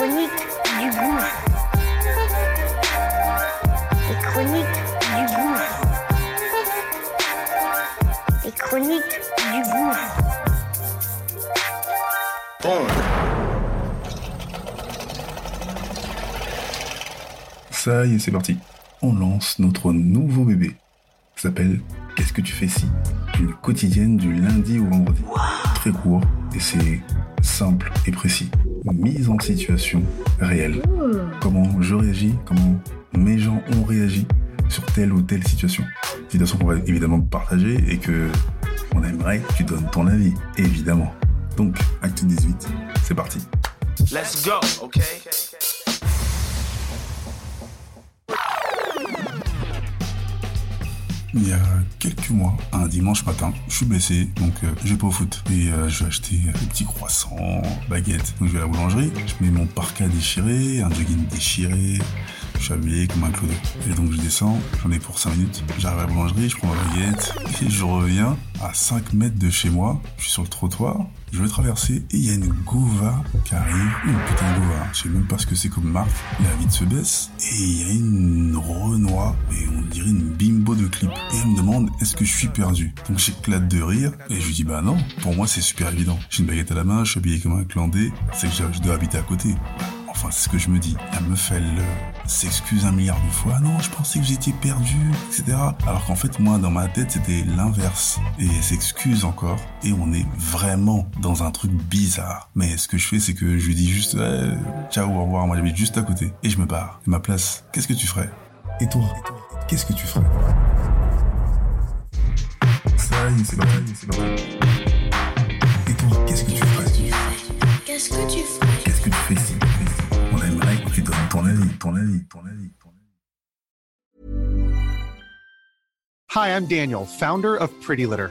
La chronique du gouffre. Les chroniques du gouffre. Les chroniques du gouffre. Ça y est, c'est parti. On lance notre nouveau bébé. Ça s'appelle Qu'est-ce que tu fais si? Une quotidienne du lundi au vendredi. Très court et c'est simple et précis. Mise en situation réelle. Comment je réagis, comment mes gens ont réagi sur telle ou telle situation. Situation qu'on va évidemment partager et que on aimerait que tu donnes ton avis, évidemment. Donc, acte 18, c'est parti. Let's go, okay? Il y a quelques mois, un dimanche matin, je suis blessé, donc euh, je vais pas au foot. Et euh, je vais acheter des petits croissants, baguettes. Donc je vais à la boulangerie, je mets mon parka déchiré, un jogging déchiré, je suis habillé comme un clodo. Et donc je descends, j'en ai pour 5 minutes. J'arrive à la boulangerie, je prends ma baguette, et je reviens à 5 mètres de chez moi, je suis sur le trottoir, je vais traverser et il y a une Gova qui arrive, une putain de Gova, je sais même pas ce que c'est comme marque, la vitre se baisse et il y a une Renoir est-ce que je suis perdu. Donc j'éclate de rire et je lui dis bah non, pour moi c'est super évident. J'ai une baguette à la main, je suis habillé comme un clandé, c'est que je dois habiter à côté. Enfin, c'est ce que je me dis. La meuf, elle euh, s'excuse un milliard de fois. Non, je pensais que j'étais perdu, etc. Alors qu'en fait, moi, dans ma tête, c'était l'inverse. Et elle s'excuse encore. Et on est vraiment dans un truc bizarre. Mais ce que je fais, c'est que je lui dis juste, Ouais, ciao, au revoir, moi j'habite juste à côté. Et je me barre. Et ma place, qu'est-ce que tu ferais? Et toi, qu'est-ce que tu ferais? C'est parti, c'est parti. Et toi, qu'est-ce que tu ferais Qu'est-ce que tu fais Qu'est-ce que tu fais ici On aimerait que tu donnes ton avis, ton avis, ton avis, ton avis. Hi, I'm Daniel, founder of Pretty Litter.